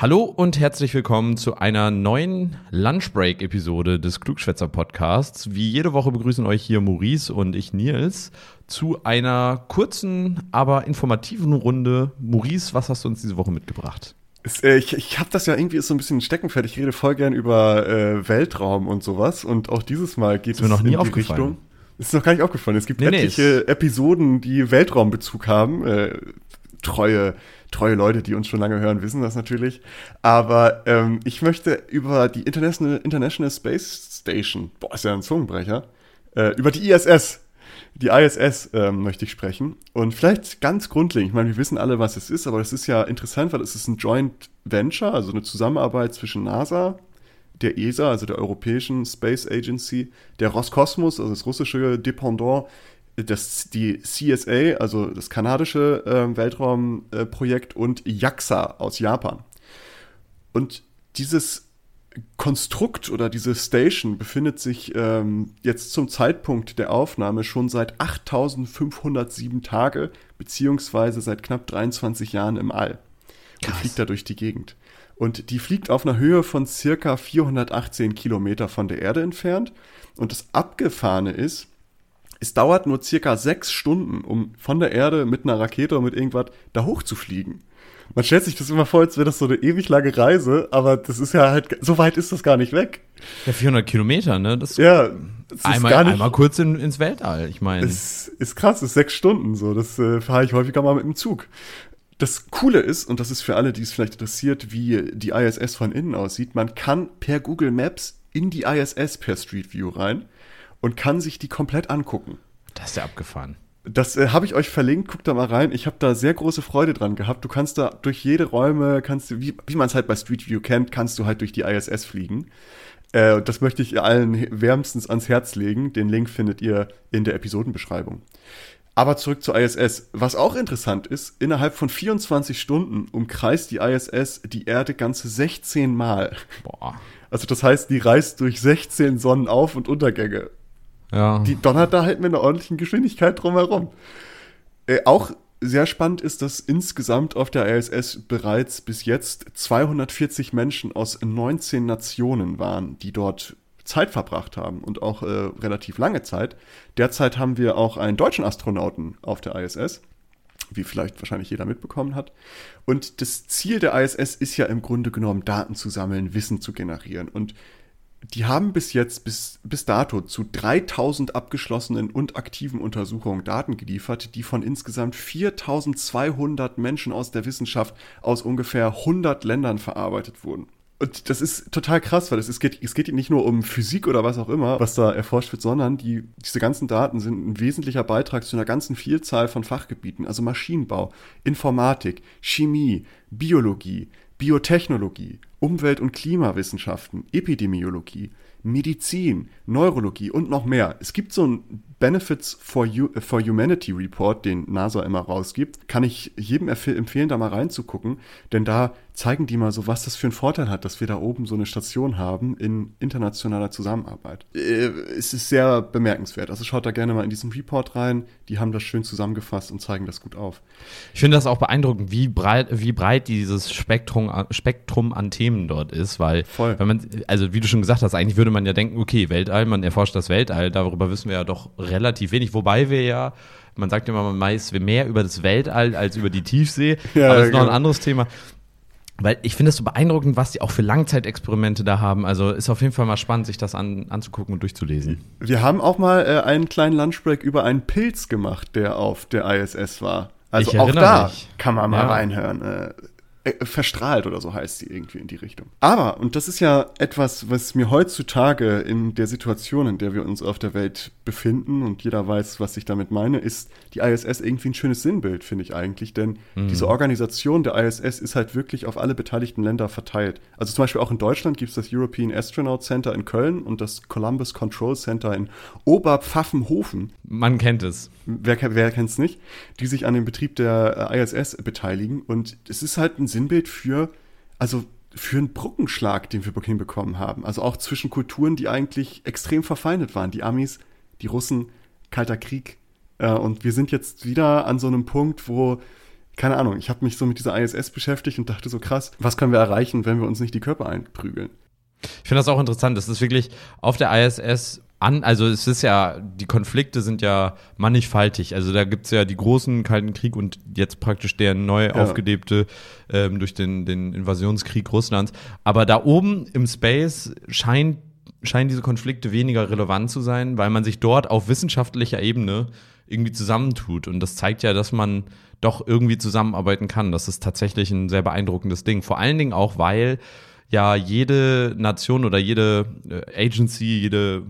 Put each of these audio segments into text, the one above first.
Hallo und herzlich willkommen zu einer neuen Lunchbreak-Episode des Klugschwätzer Podcasts. Wie jede Woche begrüßen euch hier Maurice und ich Nils zu einer kurzen, aber informativen Runde. Maurice, was hast du uns diese Woche mitgebracht? Äh, ich ich habe das ja irgendwie so ein bisschen Steckenpferd. Ich rede voll gern über äh, Weltraum und sowas. Und auch dieses Mal geht ist es mir noch nie in die. Richtung. Ist noch gar nicht aufgefallen. Es gibt Nee, nee, etliche Episoden, die Weltraumbezug haben. Äh, treue, treue Leute, die uns schon lange hören, wissen das natürlich. Aber ähm, ich möchte über die International, International Space Station, boah, ist ja ein Zungenbrecher, äh, über die ISS, die ISS ähm, möchte ich sprechen. Und vielleicht ganz grundlegend, ich meine, wir wissen alle, was es ist, aber das ist ja interessant, weil es ist ein Joint Venture, also eine Zusammenarbeit zwischen NASA, der ESA, also der Europäischen Space Agency, der Roskosmos, also das russische Dependant, das, die CSA, also das kanadische äh, Weltraumprojekt Projekt und JAXA aus Japan. Und dieses Konstrukt oder diese Station befindet sich ähm, jetzt zum Zeitpunkt der Aufnahme schon seit 8507 Tage, beziehungsweise seit knapp 23 Jahren im All. Und Krass. fliegt da durch die Gegend. Und die fliegt auf einer Höhe von circa 418 Kilometer von der Erde entfernt. Und das Abgefahrene ist, es dauert nur circa sechs Stunden, um von der Erde mit einer Rakete oder mit irgendwas da hoch zu fliegen. Man stellt sich das immer vor, als wäre das so eine ewig lange Reise, aber das ist ja halt, so weit ist das gar nicht weg. Ja, 400 Kilometer, ne? Das Ja, das ist einmal, gar nicht, einmal kurz in, ins Weltall. Ich meine, es ist krass, es ist sechs Stunden so. Das äh, fahre ich häufiger mal mit dem Zug. Das Coole ist, und das ist für alle, die es vielleicht interessiert, wie die ISS von innen aussieht, man kann per Google Maps in die ISS per Street View rein und kann sich die komplett angucken. das ist ja abgefahren. Das äh, habe ich euch verlinkt, guckt da mal rein. Ich habe da sehr große Freude dran gehabt. Du kannst da durch jede Räume, kannst du, wie, wie man es halt bei Street View kennt, kannst du halt durch die ISS fliegen. Äh, das möchte ich allen wärmstens ans Herz legen. Den Link findet ihr in der Episodenbeschreibung. Aber zurück zur ISS. Was auch interessant ist, innerhalb von 24 Stunden umkreist die ISS die Erde ganze 16 Mal. Boah. Also das heißt, die reist durch 16 Sonnenauf- und Untergänge Ja. die donnert da halt mit einer ordentlichen Geschwindigkeit drumherum. Äh, auch sehr spannend ist, dass insgesamt auf der ISS bereits bis jetzt 240 Menschen aus 19 Nationen waren, die dort Zeit verbracht haben und auch äh, relativ lange Zeit. Derzeit haben wir auch einen deutschen Astronauten auf der ISS, wie vielleicht wahrscheinlich jeder mitbekommen hat. Und das Ziel der ISS ist ja im Grunde genommen, Daten zu sammeln, Wissen zu generieren. Und die haben bis jetzt, bis, bis dato, zu 3000 abgeschlossenen und aktiven Untersuchungen Daten geliefert, die von insgesamt 4200 Menschen aus der Wissenschaft aus ungefähr 100 Ländern verarbeitet wurden. Und das ist total krass, weil es, es, geht, es geht nicht nur um Physik oder was auch immer, was da erforscht wird, sondern die, diese ganzen Daten sind ein wesentlicher Beitrag zu einer ganzen Vielzahl von Fachgebieten, also Maschinenbau, Informatik, Chemie, Biologie, Biotechnologie, Umwelt- und Klimawissenschaften, Epidemiologie, Medizin, Neurologie und noch mehr. Es gibt so einen Benefits for, Hu for Humanity Report, den NASA immer rausgibt. Kann ich jedem empf- empfehlen, da mal reinzugucken, denn da zeigen die mal so, was das für einen Vorteil hat, dass wir da oben so eine Station haben in internationaler Zusammenarbeit. Äh, es ist sehr bemerkenswert. Also schaut da gerne mal in diesen Report rein. Die haben das schön zusammengefasst und zeigen das gut auf. Ich finde das auch beeindruckend, wie breit, wie breit dieses Spektrum, Spektrum an Themen dort ist, weil, Voll. wenn man, also wie du schon gesagt hast, eigentlich würde man ja denken, okay, Weltall, man erforscht das Weltall, darüber wissen wir ja doch relativ wenig, wobei wir ja, man sagt immer, man weiß mehr über das Weltall als über die Tiefsee, Ja, aber das ist noch ein genau. anderes Thema. Weil ich finde es so beeindruckend, was die auch für Langzeitexperimente da haben. Also ist auf jeden Fall mal spannend, sich das an, anzugucken und durchzulesen. Wir haben auch mal äh, einen kleinen Lunchbreak über einen Pilz gemacht, der auf der ISS war. Also auch da mich. kann man mal Ja. reinhören. Äh, äh, verstrahlt oder so heißt sie irgendwie in die Richtung. Aber, und das ist ja etwas, was mir heutzutage in der Situation, in der wir uns auf der Welt befinden und jeder weiß, was ich damit meine, ist die ISS irgendwie ein schönes Sinnbild, finde ich eigentlich. Denn diese Organisation der ISS ist halt wirklich auf alle beteiligten Länder verteilt. Also zum Beispiel auch in Deutschland gibt es das European Astronaut Center in Köln und das Columbus Control Center in Oberpfaffenhofen Man kennt es. wer, wer kennt es nicht, die sich an dem Betrieb der äh, ISS beteiligen. Und es ist halt ein Sinnbild für, also für einen Brückenschlag, den wir hinbekommen haben. Also auch zwischen Kulturen, die eigentlich extrem verfeindet waren. Die Amis, die Russen, Kalter Krieg. Äh, und wir sind jetzt wieder an so einem Punkt, wo keine Ahnung, ich habe mich so mit dieser ISS beschäftigt und dachte so krass, was können wir erreichen, wenn wir uns nicht die Körper einprügeln? Ich finde das auch interessant. Das ist wirklich auf der ISS an, also es ist ja, die Konflikte sind ja mannigfaltig. Also da gibt es ja die großen Kalten Krieg und jetzt praktisch der neu ja. aufgelebte ähm, durch den, den Invasionskrieg Russlands. Aber da oben im Space scheint, scheinen diese Konflikte weniger relevant zu sein, weil man sich dort auf wissenschaftlicher Ebene irgendwie zusammentut. Und das zeigt ja, dass man doch irgendwie zusammenarbeiten kann. Das ist tatsächlich ein sehr beeindruckendes Ding. Vor allen Dingen auch, weil ja jede Nation oder jede äh, Agency, jede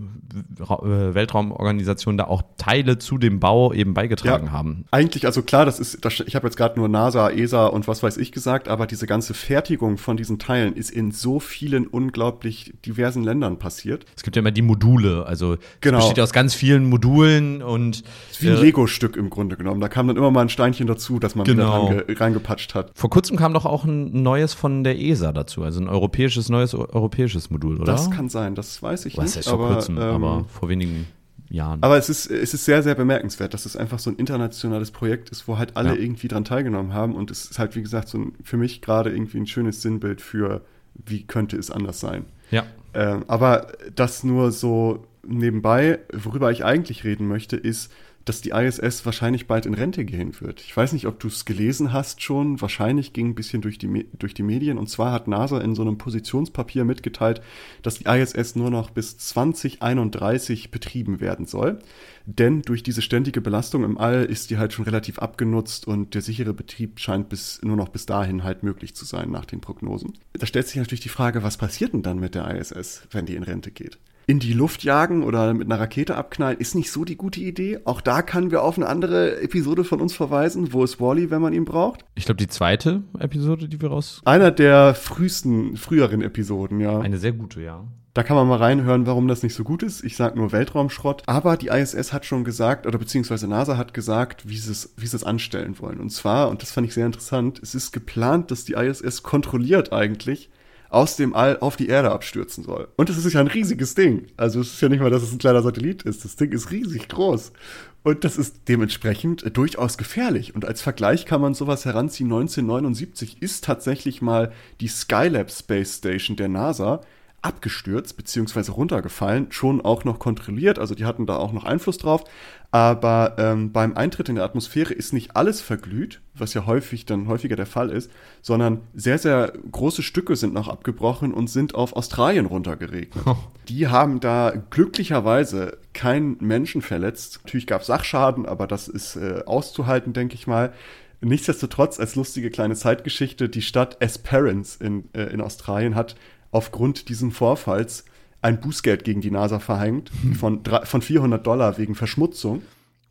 äh, Weltraumorganisation da auch Teile zu dem Bau eben beigetragen ja, haben. Eigentlich, also klar, das ist, das, ich habe jetzt gerade nur NASA, ESA und was weiß ich gesagt, aber diese ganze Fertigung von diesen Teilen ist in so vielen unglaublich diversen Ländern passiert. Es gibt ja immer die Module, also genau. es besteht aus ganz vielen Modulen und wie ein äh, Lego-Stück im Grunde genommen. Da kam dann immer mal ein Steinchen dazu, das man genau. wieder reingepatscht hat. Vor kurzem kam doch auch ein neues von der ESA dazu, also ein Euro europäisches, neues europäisches Modul, oder? Das kann sein, das weiß ich Was nicht. vor kurzem, ähm, aber vor wenigen Jahren. Aber es ist, es ist sehr, sehr bemerkenswert, dass es einfach so ein internationales Projekt ist, wo halt alle ja. irgendwie dran teilgenommen haben. Und es ist halt, wie gesagt, so ein, für mich gerade irgendwie ein schönes Sinnbild für, wie könnte es anders sein. Ja. Ähm, aber das nur so nebenbei, worüber ich eigentlich reden möchte, ist, dass die ISS wahrscheinlich bald in Rente gehen wird. Ich weiß nicht, ob du es gelesen hast schon. Wahrscheinlich ging ein bisschen durch die, durch die Medien. Und zwar hat NASA in so einem Positionspapier mitgeteilt, dass die ISS nur noch bis 2031 betrieben werden soll. Denn durch diese ständige Belastung im All ist die halt schon relativ abgenutzt und der sichere Betrieb scheint bis, nur noch bis dahin halt möglich zu sein nach den Prognosen. Da stellt sich natürlich die Frage, was passiert denn dann mit der ISS, wenn die in Rente geht? In die Luft jagen oder mit einer Rakete abknallen, ist nicht so die gute Idee. Auch da können wir auf eine andere Episode von uns verweisen. Wo ist Wally, wenn man ihn braucht? Ich glaube, die zweite Episode, die wir raus. Einer der frühesten, früheren Episoden, ja. Eine sehr gute, ja. Da kann man mal reinhören, warum das nicht so gut ist. Ich sage nur Weltraumschrott. Aber die ISS hat schon gesagt, oder beziehungsweise NASA hat gesagt, wie sie es, wie sie es anstellen wollen. Und zwar, und das fand ich sehr interessant, es ist geplant, dass die ISS kontrolliert eigentlich aus dem All auf die Erde abstürzen soll. Und das ist ja ein riesiges Ding. Also es ist ja nicht mal, dass es ein kleiner Satellit ist. Das Ding ist riesig groß. Und das ist dementsprechend durchaus gefährlich. Und als Vergleich kann man sowas heranziehen. 1979 ist tatsächlich mal die Skylab Space Station der NASA abgestürzt beziehungsweise runtergefallen, schon auch noch kontrolliert, also die hatten da auch noch Einfluss drauf, aber ähm, beim Eintritt in die Atmosphäre ist nicht alles verglüht, was ja häufig dann häufiger der Fall ist, sondern sehr, sehr große Stücke sind noch abgebrochen und sind auf Australien runtergeregnet. Oh. Die haben da glücklicherweise keinen Menschen verletzt. Natürlich gab es Sachschaden, aber das ist äh, auszuhalten, denke ich mal. Nichtsdestotrotz, als lustige kleine Zeitgeschichte, die Stadt Esperance in, äh, in Australien hat aufgrund dieses Vorfalls ein Bußgeld gegen die NASA verhängt von, von 400 Dollar wegen Verschmutzung.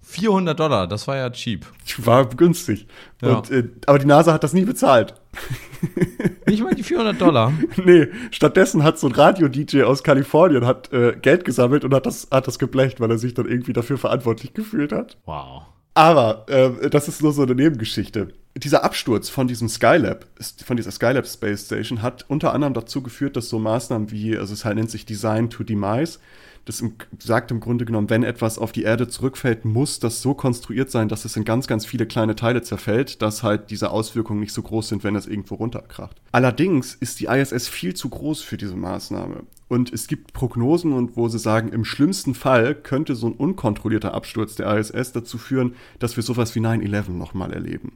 400 Dollar, das war ja cheap. War günstig. Ja. Und, äh, aber die NASA hat das nie bezahlt. Nicht mal die 400 Dollar? nee, stattdessen hat so ein Radio-DJ aus Kalifornien hat, äh, Geld gesammelt und hat das, hat das geblecht, weil er sich dann irgendwie dafür verantwortlich gefühlt hat. Wow. Aber äh, das ist nur so eine Nebengeschichte. Dieser Absturz von diesem Skylab, von dieser Skylab Space Station, hat unter anderem dazu geführt, dass so Maßnahmen wie, also es halt nennt sich Design to Demise, das im, sagt im Grunde genommen, wenn etwas auf die Erde zurückfällt, muss das so konstruiert sein, dass es in ganz, ganz viele kleine Teile zerfällt, dass halt diese Auswirkungen nicht so groß sind, wenn es irgendwo runterkracht. Allerdings ist die ISS viel zu groß für diese Maßnahme. Und es gibt Prognosen und wo sie sagen, im schlimmsten Fall könnte so ein unkontrollierter Absturz der ISS dazu führen, dass wir sowas wie 9-11 nochmal erleben.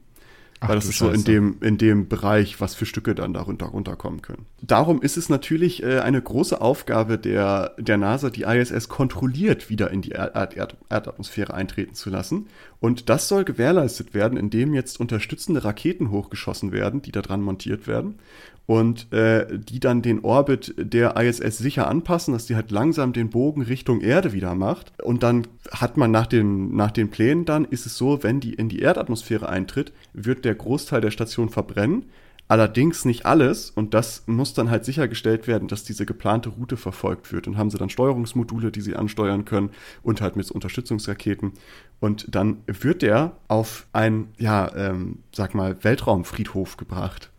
Ach, Weil das ist so in dem, in dem Bereich, was für Stücke dann darunter runterkommen können. Darum ist es natürlich äh, eine große Aufgabe der, der NASA, die ISS kontrolliert wieder in die Erd Erd Erdatmosphäre eintreten zu lassen. Und das soll gewährleistet werden, indem jetzt unterstützende Raketen hochgeschossen werden, die da dran montiert werden und äh, die dann den Orbit der ISS sicher anpassen, dass die halt langsam den Bogen Richtung Erde wieder macht. Und dann hat man nach den, nach den Plänen dann, ist es so, wenn die in die Erdatmosphäre eintritt, wird der Großteil der Station verbrennen. Allerdings nicht alles und das muss dann halt sichergestellt werden, dass diese geplante Route verfolgt wird. Und haben sie dann Steuerungsmodule, die sie ansteuern können und halt mit Unterstützungsraketen. Und dann wird der auf ein, ja, ähm, sag mal, Weltraumfriedhof gebracht.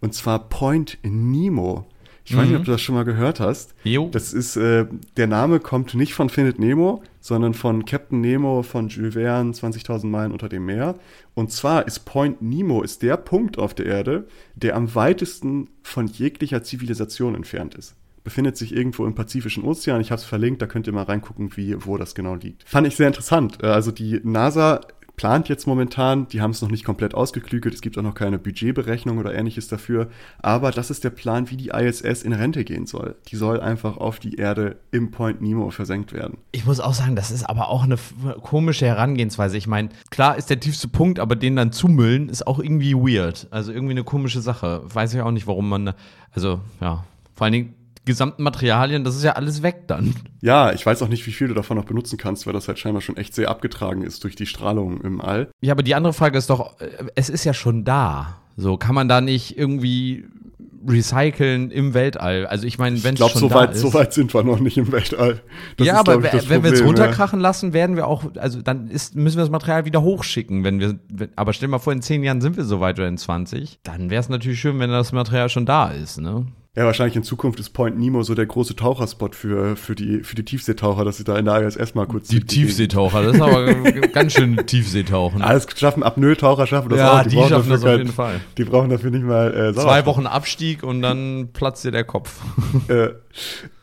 Und zwar Point Nemo. Ich weiß nicht, ob du das schon mal gehört hast. Jo. Das ist, äh, der Name kommt nicht von Findet Nemo, sondern von Captain Nemo von Jules Verne, 20.000 Meilen unter dem Meer. Und zwar ist Point Nemo ist der Punkt auf der Erde, der am weitesten von jeglicher Zivilisation entfernt ist. Befindet sich irgendwo im Pazifischen Ozean. Ich habe es verlinkt, da könnt ihr mal reingucken, wie, wo das genau liegt. Fand ich sehr interessant. Äh, Also die NASA plant jetzt momentan, die haben es noch nicht komplett ausgeklügelt, es gibt auch noch keine Budgetberechnung oder ähnliches dafür, aber das ist der Plan, wie die ISS in Rente gehen soll. Die soll einfach auf die Erde im Point Nemo versenkt werden. Ich muss auch sagen, das ist aber auch eine komische Herangehensweise. Ich meine, klar ist der tiefste Punkt, aber den dann zumüllen ist auch irgendwie weird. Also irgendwie eine komische Sache. Weiß ich auch nicht, warum man, also ja, vor allen Dingen gesamten Materialien, das ist ja alles weg dann. Ja, ich weiß auch nicht, wie viel du davon noch benutzen kannst, weil das halt scheinbar schon echt sehr abgetragen ist durch die Strahlung im All. Ja, aber die andere Frage ist doch, äh, es ist ja schon da. So, kann man da nicht irgendwie recyceln im Weltall? Also ich meine, wenn Ich es glaube, schon so da weit, ist. so weit sind wir noch nicht im Weltall. Das ja, ist, aber ich, wenn wir es Problem, ja. runterkrachen lassen, werden wir auch, also dann ist, müssen wir das Material wieder hochschicken, wenn wir, wenn, aber stell dir mal vor, in zehn Jahren sind wir so weit oder in 20, dann wäre es natürlich schön, wenn das Material schon da ist, ne? Ja, wahrscheinlich in Zukunft ist Point Nemo so der große Taucherspot für, für, die, für die Tiefseetaucher, dass sie da in der ISS mal kurz Die Tiefseetaucher, das ist aber ganz schön Tiefseetauchen. Alles schaffen, Apnoe-Taucher schaffen das Ja, auch. die brauchen schaffen das auf kein- jeden Fall. Die brauchen dafür nicht mal äh, Zwei. Wochen Abstieg und dann platzt dir der Kopf. Äh,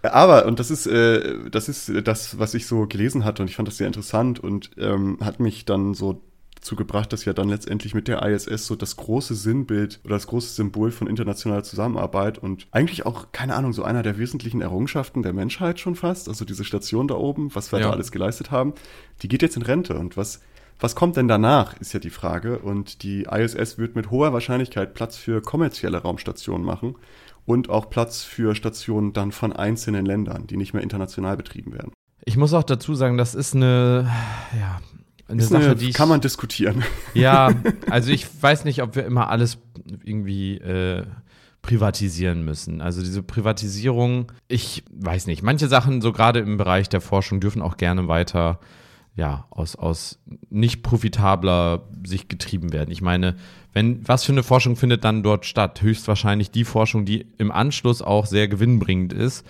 aber, und das ist, äh, das ist das, was ich so gelesen hatte und ich fand das sehr interessant und ähm, hat mich dann so dazu gebracht, dass ja dann letztendlich mit der ISS so das große Sinnbild oder das große Symbol von internationaler Zusammenarbeit und eigentlich auch, keine Ahnung, so einer der wesentlichen Errungenschaften der Menschheit schon fast, also diese Station da oben, was wir Ja. da alles geleistet haben, die geht jetzt in Rente und was was kommt denn danach, ist ja die Frage. Und die ISS wird mit hoher Wahrscheinlichkeit Platz für kommerzielle Raumstationen machen und auch Platz für Stationen dann von einzelnen Ländern, die nicht mehr international betrieben werden. Ich muss auch dazu sagen, das ist eine, ja, eine Ist Sache, eine, die ich, kann man diskutieren. Ja, also ich weiß nicht, ob wir immer alles irgendwie äh, privatisieren müssen. Also diese Privatisierung, ich weiß nicht. Manche Sachen, so gerade im Bereich der Forschung, dürfen auch gerne weiter ja, aus, aus nicht profitabler Sicht getrieben werden. Ich meine, wenn, was für eine Forschung findet dann dort statt? Höchstwahrscheinlich die Forschung, die im Anschluss auch sehr gewinnbringend ist,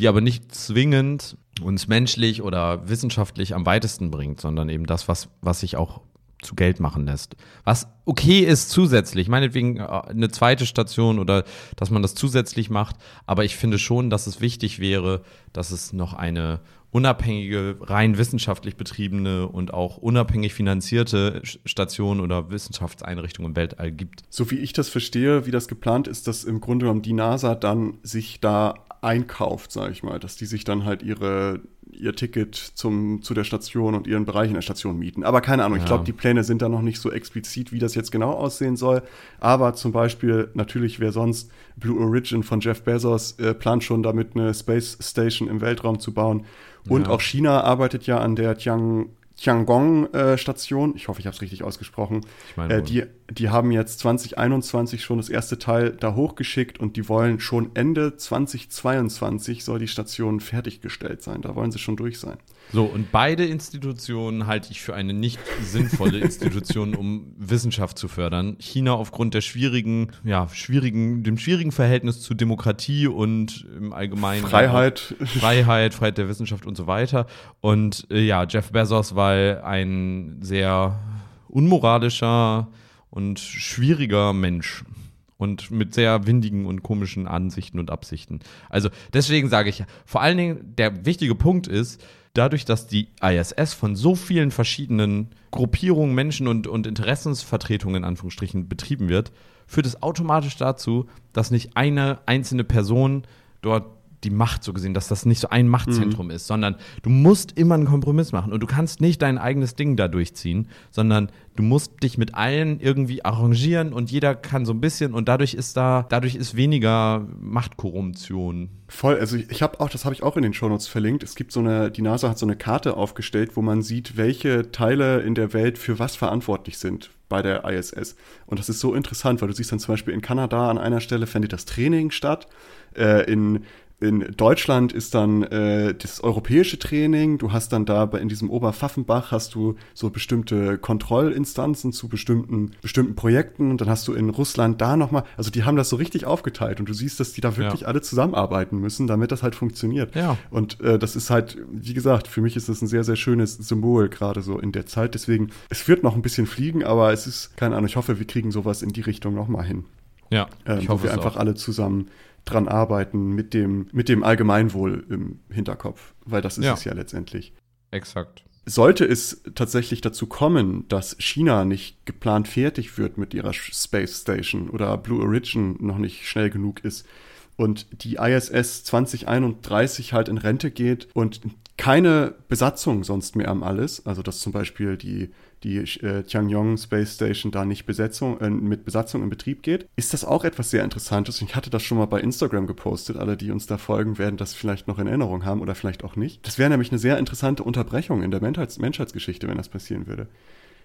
die aber nicht zwingend uns menschlich oder wissenschaftlich am weitesten bringt, sondern eben das, was, was sich auch zu Geld machen lässt. Was okay ist zusätzlich, meinetwegen äh, eine zweite Station oder dass man das zusätzlich macht, aber ich finde schon, dass es wichtig wäre, dass es noch eine unabhängige, rein wissenschaftlich betriebene und auch unabhängig finanzierte Station oder Wissenschaftseinrichtung im Weltall gibt. So wie ich das verstehe, wie das geplant ist, dass im Grunde genommen die NASA dann sich da einkauft, sage ich mal, dass die sich dann halt ihre ihr Ticket zum, zu der Station und ihren Bereich in der Station mieten. Aber keine Ahnung, ich Ja. glaube, die Pläne sind da noch nicht so explizit, wie das jetzt genau aussehen soll. Aber zum Beispiel, natürlich, wer sonst, Blue Origin von Jeff Bezos äh, plant schon damit eine Space Station im Weltraum zu bauen. Und Ja. auch China arbeitet ja an der Tiang, Tiangong-Station. ich hoffe, ich habe es richtig ausgesprochen. Ich meine Äh, die, die haben jetzt 2021 schon das erste Teil da hochgeschickt und die wollen schon Ende 2022 soll die Station fertiggestellt sein. Da wollen sie schon durch sein. So, und beide Institutionen halte ich für eine nicht sinnvolle Institution, um Wissenschaft zu fördern. China aufgrund der schwierigen, ja, schwierigen, dem schwierigen Verhältnis zu Demokratie und im Allgemeinen Freiheit. Freiheit, Freiheit der Wissenschaft und so weiter. Und äh, ja, Jeff Bezos, weil ein sehr unmoralischer und schwieriger Mensch und mit sehr windigen und komischen Ansichten und Absichten. Also deswegen sage ich, vor allen Dingen der wichtige Punkt ist, dadurch, dass die ISS von so vielen verschiedenen Gruppierungen, Menschen und, und Interessensvertretungen in Anführungsstrichen betrieben wird, führt es automatisch dazu, dass nicht eine einzelne Person dort die Macht so gesehen, dass das nicht so ein Machtzentrum ist, sondern du musst immer einen Kompromiss machen und du kannst nicht dein eigenes Ding da durchziehen, sondern du musst dich mit allen irgendwie arrangieren und jeder kann so ein bisschen und dadurch ist da, dadurch ist weniger Machtkorruption. Voll, also ich, ich habe auch, das habe ich auch in den Shownotes verlinkt. Es gibt so eine, die NASA hat so eine Karte aufgestellt, wo man sieht, welche Teile in der Welt für was verantwortlich sind bei der ISS. Und das ist so interessant, weil du siehst dann zum Beispiel in Kanada an einer Stelle findet das Training statt, äh, in in Deutschland ist dann äh, das europäische Training. Du hast dann da in diesem Oberpfaffenbach hast du so bestimmte Kontrollinstanzen zu bestimmten bestimmten Projekten. Und dann hast du in Russland da nochmal, also die haben das so richtig aufgeteilt und du siehst, dass die da wirklich ja. alle zusammenarbeiten müssen, damit das halt funktioniert. Ja. Und äh, das ist halt, wie gesagt, für mich ist das ein sehr, sehr schönes Symbol, gerade so in der Zeit. Deswegen, es wird noch ein bisschen fliegen, aber es ist, keine Ahnung, ich hoffe, wir kriegen sowas in die Richtung nochmal hin. Ja, ähm, ich hoffe, wo wir einfach auch. alle zusammen dran arbeiten mit dem, mit dem Allgemeinwohl im Hinterkopf, weil das ist ja. es ja letztendlich. Exakt. Sollte es tatsächlich dazu kommen, dass China nicht geplant fertig wird mit ihrer Space Station oder Blue Origin noch nicht schnell genug ist und die ISS 2031 halt in Rente geht und keine Besatzung sonst mehr am alles, also dass zum Beispiel die die äh, Tiangong Space Station da nicht Besetzung, äh, mit Besatzung in Betrieb geht, ist das auch etwas sehr Interessantes. Ich hatte das schon mal bei Instagram gepostet. Alle, die uns da folgen, werden das vielleicht noch in Erinnerung haben oder vielleicht auch nicht. Das wäre nämlich eine sehr interessante Unterbrechung in der Menschheits Menschheitsgeschichte, wenn das passieren würde.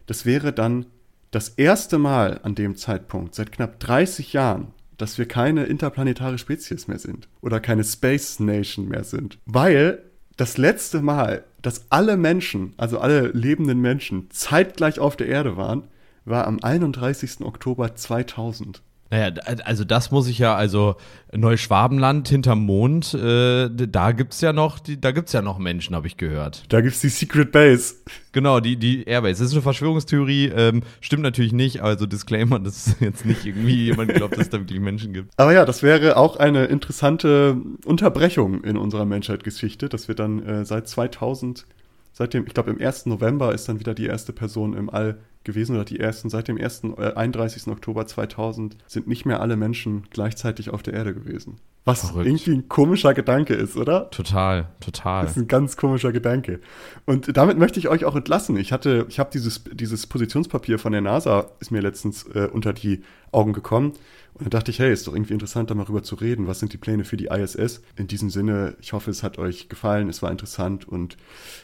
Das wäre dann das erste Mal an dem Zeitpunkt seit knapp 30 Jahren, dass wir keine interplanetare Spezies mehr sind oder keine Space Nation mehr sind, weil das letzte Mal, dass alle Menschen, also alle lebenden Menschen, zeitgleich auf der Erde waren, war am 31. Oktober 2000. Naja, also das muss ich ja, also Neuschwabenland hinterm Mond, äh, da gibt's ja noch, die, da gibt's ja noch Menschen, habe ich gehört. Da gibt's die Secret Base. Genau, die, die Airbase. Das ist eine Verschwörungstheorie, ähm, stimmt natürlich nicht, also Disclaimer, dass jetzt nicht irgendwie jemand glaubt, dass es da wirklich Menschen gibt. Aber ja, das wäre auch eine interessante Unterbrechung in unserer Menschheitsgeschichte, dass wir dann äh, seit 2000, seit dem, ich glaube im 1. November ist dann wieder die erste Person im All gewesen oder die ersten seit dem 1. Äh, 31. Oktober 2000 sind nicht mehr alle Menschen gleichzeitig auf der Erde gewesen. Was Verrückt. irgendwie ein komischer Gedanke ist, oder? Total, total. Das ist ein ganz komischer Gedanke. Und damit möchte ich euch auch entlassen. Ich hatte, ich habe dieses, dieses Positionspapier von der NASA, ist mir letztens äh, unter die Augen gekommen. Und dann dachte ich, hey, ist doch irgendwie interessant, da mal rüber zu reden. Was sind die Pläne für die ISS? In diesem Sinne, ich hoffe, es hat euch gefallen, es war interessant und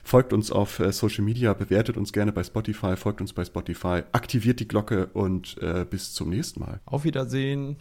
folgt uns auf äh, Social Media, bewertet uns gerne bei Spotify, folgt uns bei Spotify, aktiviert die Glocke und äh, bis zum nächsten Mal. Auf Wiedersehen.